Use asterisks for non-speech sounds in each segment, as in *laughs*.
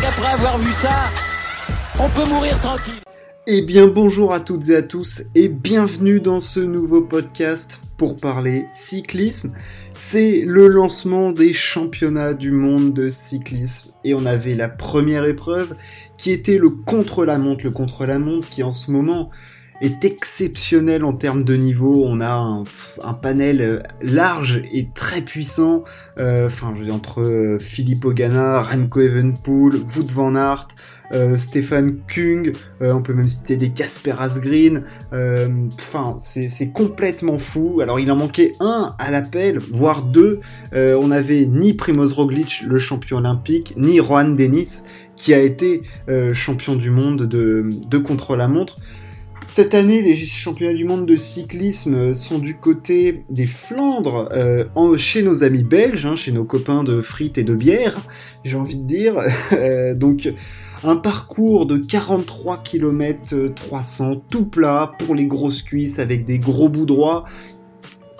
qu'après avoir vu ça, on peut mourir tranquille. Eh bien bonjour à toutes et à tous et bienvenue dans ce nouveau podcast pour parler cyclisme. C'est le lancement des championnats du monde de cyclisme et on avait la première épreuve qui était le contre-la-montre, le contre-la-montre qui en ce moment est exceptionnel en termes de niveau. On a un, panel large et très puissant. Euh, entre euh, Philippe Ogana, Remco Evenpool, Wout van Aert, euh, Kung, euh, on peut même citer des Casper Asgreen. C'est complètement fou. Alors, il en manquait un à l'appel, voire deux. on avait ni Primoz Roglic, le champion olympique, ni Juan Denis, qui a été champion du monde de, de contre-la-montre. Cette année, les championnats du monde de cyclisme sont du côté des Flandres, chez nos amis belges, hein, chez nos copains de frites et de bière, j'ai envie de dire. *laughs* donc, un parcours de 43 km 300 tout plat pour les grosses cuisses avec des gros bouts droits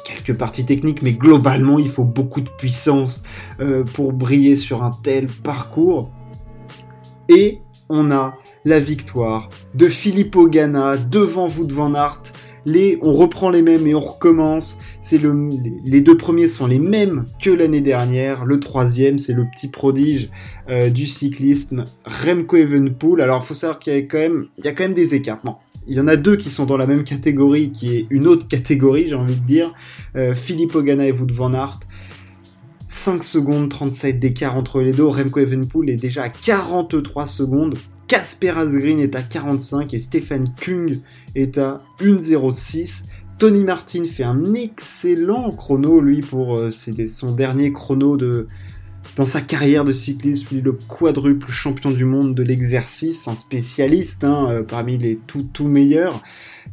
quelques parties techniques, mais globalement, il faut beaucoup de puissance euh, pour briller sur un tel parcours. Et on a la victoire de Filippo Ganna devant Wout van Aert les, on reprend les mêmes et on recommence. C'est le, les deux premiers sont les mêmes que l'année dernière. Le troisième, c'est le petit prodige euh, du cyclisme, Remco Evenpool. Alors, il faut savoir qu'il y a quand même, des écarts. il y en a deux qui sont dans la même catégorie, qui est une autre catégorie, j'ai envie de dire. Euh, Philippe Ogana et Wout van Aert. 5 secondes 37 d'écart entre les deux. Remco Evenpool est déjà à 43 secondes. Casper Asgreen est à 45 et Stephen Kung est à 1.06. Tony Martin fait un excellent chrono, lui, pour euh, son dernier chrono de, dans sa carrière de cycliste, lui, le quadruple champion du monde de l'exercice, un spécialiste hein, euh, parmi les tout, tout meilleurs.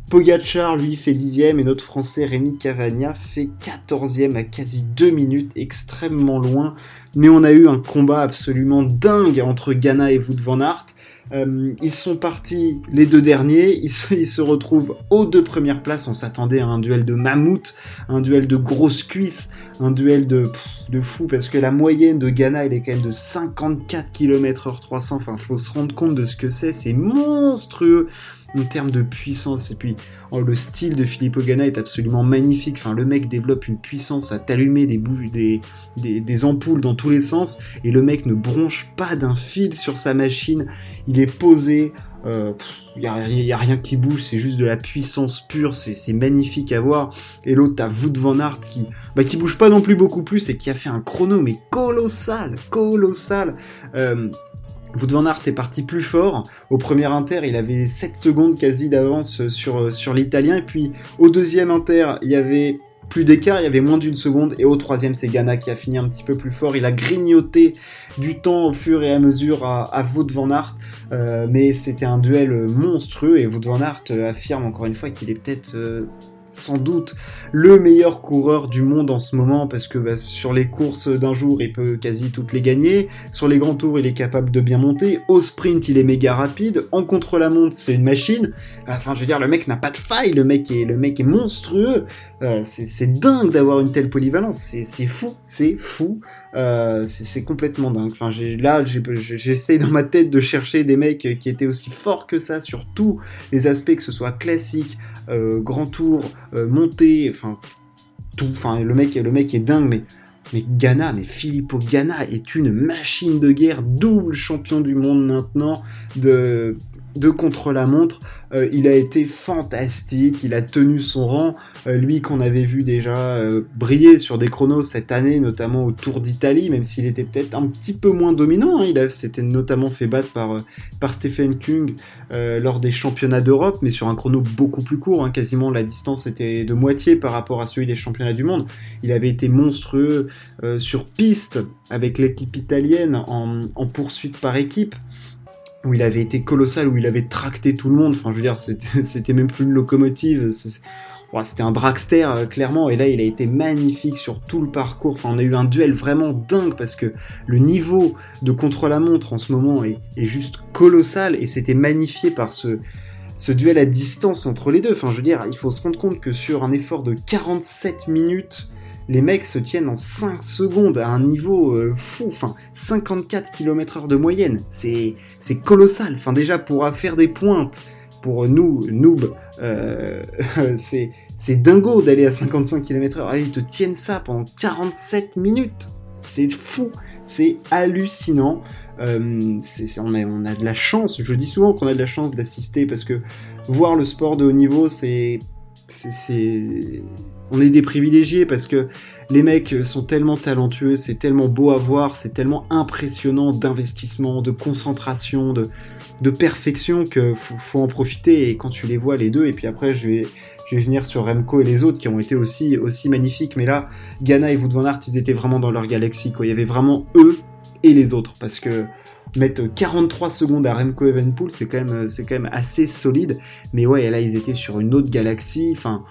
Pogachar, lui, fait dixième et notre français Rémi Cavagna fait quatorzième à quasi deux minutes, extrêmement loin. Mais on a eu un combat absolument dingue entre Ghana et Wout van Aert. Euh, ils sont partis les deux derniers, ils se, retrouvent aux deux premières places. On s'attendait à un duel de mammouth, un duel de grosses cuisses, un duel de, de fou parce que la moyenne de Ghana elle est quand même de 54 km/h 300. Enfin, faut se rendre compte de ce que c'est, c'est monstrueux en termes de puissance. Et puis, oh, le style de Filippo Ganna est absolument magnifique. Enfin, le mec développe une puissance à t'allumer des, ampoules dans tous les sens. Et le mec ne bronche pas d'un fil sur sa machine. Il est posé. Il euh, n'y a, rien qui bouge, c'est juste de la puissance pure, c'est magnifique à voir. Et l'autre, t'as Wout van Aert qui, bah, qui bouge pas non plus beaucoup plus et qui a fait un chrono, mais colossal, colossal. Euh, Wout van Aert est parti plus fort. Au premier inter, il avait 7 secondes quasi d'avance sur, l'italien. Et puis au deuxième inter, il y avait plus d'écart, il y avait moins d'une seconde. Et au troisième, c'est Ghana qui a fini un petit peu plus fort. Il a grignoté du temps au fur et à mesure à, à van Aert. Euh, mais c'était un duel monstrueux. Et Wout van Aert affirme encore une fois qu'il est peut-être... Euh, sans doute le meilleur coureur du monde en ce moment parce que bah, sur les courses d'un jour il peut quasi toutes les gagner, sur les grands tours il est capable de bien monter, au sprint il est méga rapide, en contre-la-montre c'est une machine, enfin je veux dire le mec n'a pas de faille, le mec est, le mec est monstrueux, euh, c'est dingue d'avoir une telle polyvalence, c'est fou, c'est fou, euh, c'est complètement dingue. Enfin, là, j'essaye dans ma tête de chercher des mecs qui étaient aussi forts que ça sur tous les aspects, que ce soit classique, euh, grand tour, euh, montée, enfin tout. Enfin, le mec, le mec est dingue, mais mais Ghana, mais Filippo Ghana est une machine de guerre, double champion du monde maintenant de de contre-la-montre. Euh, il a été fantastique, il a tenu son rang. Euh, lui qu'on avait vu déjà euh, briller sur des chronos cette année, notamment au Tour d'Italie, même s'il était peut-être un petit peu moins dominant. Hein. Il s'était notamment fait battre par, Stephen Kung lors des championnats d'Europe, mais sur un chrono beaucoup plus court. Hein. Quasiment la distance était de moitié par rapport à celui des championnats du monde. Il avait été monstrueux sur piste avec l'équipe italienne en poursuite par équipe où il avait été colossal, où il avait tracté tout le monde. Enfin, je veux dire, c'était *laughs* même plus une locomotive. C'était un dragster, euh, clairement. Et là, il a été magnifique sur tout le parcours. Enfin, on a eu un duel vraiment dingue parce que le niveau de contre-la-montre en ce moment est, juste colossal. Et c'était magnifié par ce, ce duel à distance entre les deux. Enfin, je veux dire, il faut se rendre compte que sur un effort de 47 minutes, les mecs se tiennent en 5 secondes à un niveau euh, fou, enfin 54 km/h de moyenne, c'est colossal. Enfin déjà pour faire des pointes, pour nous, noob, euh, *laughs* c'est dingo d'aller à 55 km/h. ils te tiennent ça pendant 47 minutes. C'est fou, c'est hallucinant. Euh, on, on, a, de la chance, je dis souvent qu'on a de la chance d'assister parce que voir le sport de haut niveau, c'est on est des privilégiés parce que les mecs sont tellement talentueux, c'est tellement beau à voir, c'est tellement impressionnant d'investissement, de concentration, de, perfection que faut, en profiter. Et quand tu les vois les deux et puis après je vais venir sur Remco et les autres qui ont été aussi magnifiques. Mais là Ghana et Wout van ils étaient vraiment dans leur galaxie il y avait vraiment eux et les autres parce que mettre 43 secondes à Remco Evenpool c'est quand même quand même assez solide mais ouais là ils étaient sur une autre galaxie enfin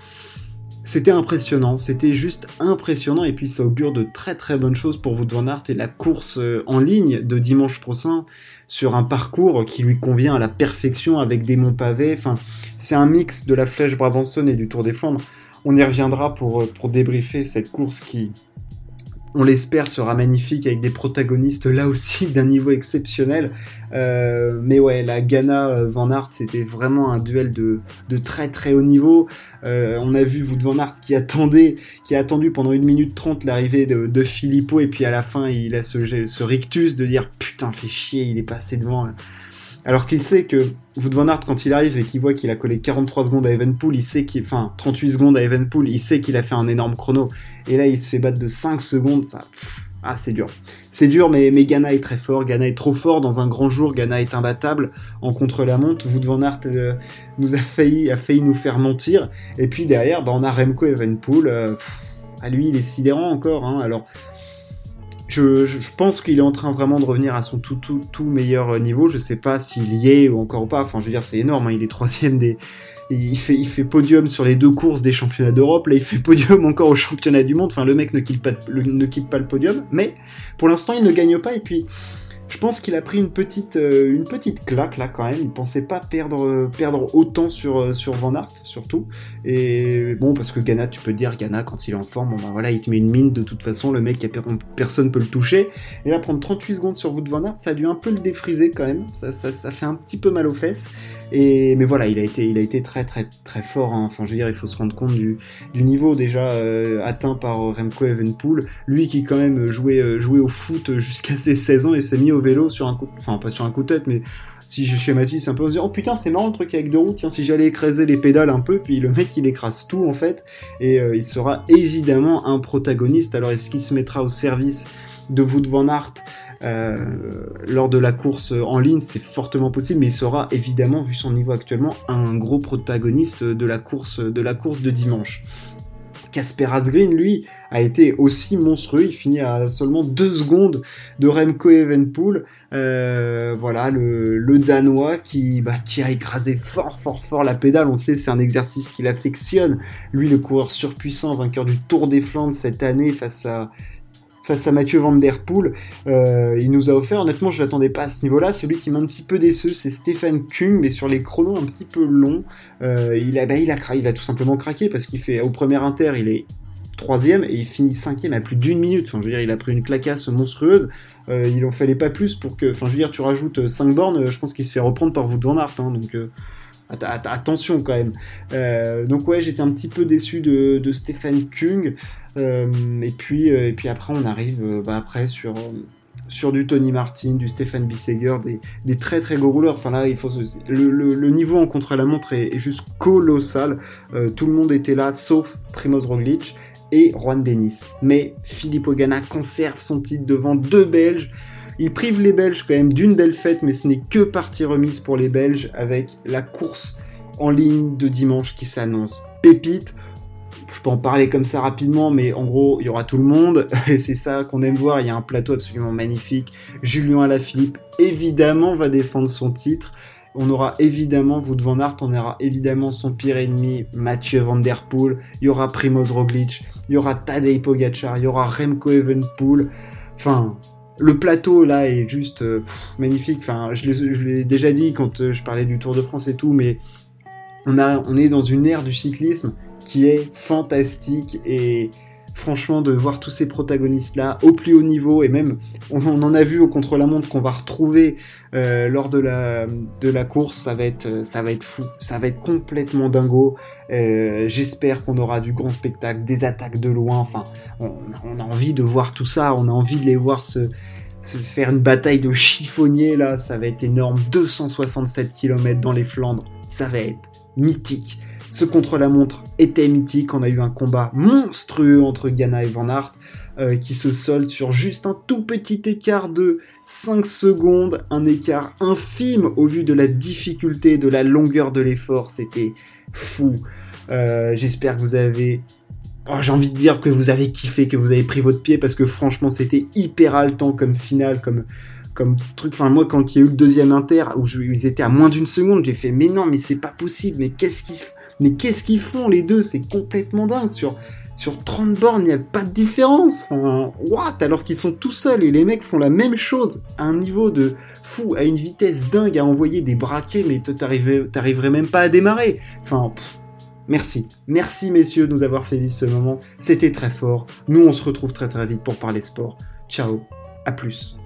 c'était impressionnant, c'était juste impressionnant et puis ça augure de très très bonnes choses pour Wout van Aert et la course euh, en ligne de dimanche prochain sur un parcours qui lui convient à la perfection avec des monts pavés. Enfin, c'est un mix de la flèche Brabanson et du Tour des Flandres. On y reviendra pour, euh, pour débriefer cette course qui, on l'espère, sera magnifique avec des protagonistes là aussi *laughs* d'un niveau exceptionnel. Euh, mais ouais, la Ghana euh, Aert, c'était vraiment un duel de, très très haut niveau. Euh, on a vu Wout Van Aert qui attendait, qui a attendu pendant une minute trente l'arrivée de, de Filippo et puis à la fin il a ce, ce rictus de dire putain fait chier, il est passé devant. Alors qu'il sait que Wout van quand il arrive et qu'il voit qu'il a collé 43 secondes à Evenpool, il sait qu'il, enfin, 38 secondes à Evenpool, il sait qu'il a fait un énorme chrono. Et là, il se fait battre de 5 secondes, ça, ah, c'est dur. C'est dur, mais, Ghana est très fort. Ghana est trop fort dans un grand jour. Ghana est imbattable en contre-la-montre. Wout van euh, nous a failli, a failli nous faire mentir. Et puis derrière, bah, on a Remco Evenpool. Euh, à lui, il est sidérant encore. Hein. Alors, je, pense qu'il est en train vraiment de revenir à son tout, meilleur niveau. Je sais pas s'il y est ou encore pas. Enfin, je veux dire, c'est énorme. Hein. Il est troisième des. Il fait, podium sur les deux courses des championnats d'Europe. Là, il fait podium encore au championnat du monde. Enfin, le mec ne quitte pas, ne quitte pas le podium. Mais pour l'instant, il ne gagne pas. Et puis, je pense qu'il a pris une petite, euh, une petite claque là quand même. Il pensait pas perdre, perdre autant sur, euh, sur Van Aert surtout. Et bon, parce que Ghana, tu peux dire Ghana quand il est en forme, bah voilà, il te met une mine de toute façon. Le mec, personne peut le toucher. Et là, prendre 38 secondes sur Wout Van Aert, ça a dû un peu le défriser quand même. Ça, ça, ça fait un petit peu mal aux fesses. Et mais voilà, il a été, il a été très très très fort. Hein. Enfin, je veux dire, il faut se rendre compte du, du niveau déjà euh, atteint par Remco Evenpool. Lui qui quand même jouait, jouait au foot jusqu'à ses 16 ans et s'est mis au vélo sur un coup, enfin pas un coup de tête, mais si je schématise un peu, on se dit oh putain c'est marrant le truc avec deux roues, tiens si j'allais écraser les pédales un peu, puis le mec il écrase tout en fait, et euh, il sera évidemment un protagoniste. Alors est-ce qu'il se mettra au service de Wout van Aert euh, lors de la course en ligne, c'est fortement possible, mais il sera évidemment, vu son niveau actuellement, un gros protagoniste de la course de, la course de dimanche. Casper Asgreen, lui, a été aussi monstrueux. Il finit à seulement deux secondes de Remco Evenpool. Euh, voilà, le, Danois qui, bah, qui a écrasé fort, fort, fort la pédale. On sait, c'est un exercice qu'il affectionne. Lui, le coureur surpuissant, vainqueur du Tour des Flandres cette année face à face à Mathieu Van Der Poel. Euh, il nous a offert, honnêtement, je l'attendais pas à ce niveau-là. Celui qui m'a un petit peu déçu, c'est Stéphane Kung, mais sur les chronos un petit peu longs, euh, il, a, bah, il a tout simplement craqué parce qu'il fait au premier inter, il est troisième et il finit cinquième à plus d'une minute. Enfin, je veux dire, il a pris une clacasse monstrueuse. Euh, il en fallait pas plus pour que, enfin, je veux dire, tu rajoutes 5 bornes, je pense qu'il se fait reprendre par Wout van Aert. Hein, donc attention quand même. donc ouais, j'étais un petit peu déçu de, de Stéphane Kung. Euh, et puis euh, puis après on arrive euh, bah, après sur du Tony Martin, du Stéphane Bisseger, des, des, très très gros rouleurs. Enfin il faut le, niveau en contre-la-montre est, juste colossal. tout le monde était là, sauf Primoz Roglic et Juan Denis. Mais Philippe Ogana conserve son titre devant deux Belges. Il prive les Belges quand même d'une belle fête, mais ce n'est que partie remise pour les Belges avec la course en ligne de dimanche qui s'annonce. Pépite, je peux en parler comme ça rapidement, mais en gros, il y aura tout le monde, *laughs* et c'est ça qu'on aime voir, il y a un plateau absolument magnifique. Julien Alaphilippe, évidemment, va défendre son titre. On aura évidemment Wout van Aert, on aura évidemment son pire ennemi, Mathieu Van Der Poel, il y aura Primoz Roglic, il y aura Tadej Pogacar, il y aura Remco Evenpool. Enfin, le plateau là est juste euh, magnifique. Enfin, je l'ai déjà dit quand euh, je parlais du Tour de France et tout, mais on, on est dans une ère du cyclisme qui est fantastique et franchement, de voir tous ces protagonistes-là au plus haut niveau, et même, on, en a vu au contre-la-montre qu'on va retrouver euh, lors de la, course, ça va, être, fou, ça va être complètement dingo. Euh, j'espère qu'on aura du grand spectacle, des attaques de loin, enfin, on, a envie de voir tout ça, on a envie de les voir se, se faire une bataille de chiffonniers, là, ça va être énorme, 267 km dans les Flandres, ça va être mythique. Ce contre-la-montre était mythique. On a eu un combat monstrueux entre Ghana et Van Aert euh, qui se solde sur juste un tout petit écart de 5 secondes. Un écart infime au vu de la difficulté, de la longueur de l'effort. C'était fou. Euh, j'espère que vous avez Oh, j'ai envie de dire que vous avez kiffé, que vous avez pris votre pied parce que franchement c'était hyper haletant comme finale, comme comme truc. Enfin moi quand il y a eu le deuxième inter où ils étaient à moins d'une seconde, j'ai fait mais non mais c'est pas possible, mais qu'est-ce qu'ils mais qu'est-ce qu'ils font les deux? C'est complètement dingue. Sur, sur 30 bornes, il n'y a pas de différence. Enfin, what? Alors qu'ils sont tout seuls et les mecs font la même chose à un niveau de fou, à une vitesse dingue, à envoyer des braquets, mais t'arriverais même pas à démarrer. Enfin, merci. Merci messieurs de nous avoir fait vivre ce moment. C'était très fort. Nous, on se retrouve très très vite pour parler sport. Ciao, à plus.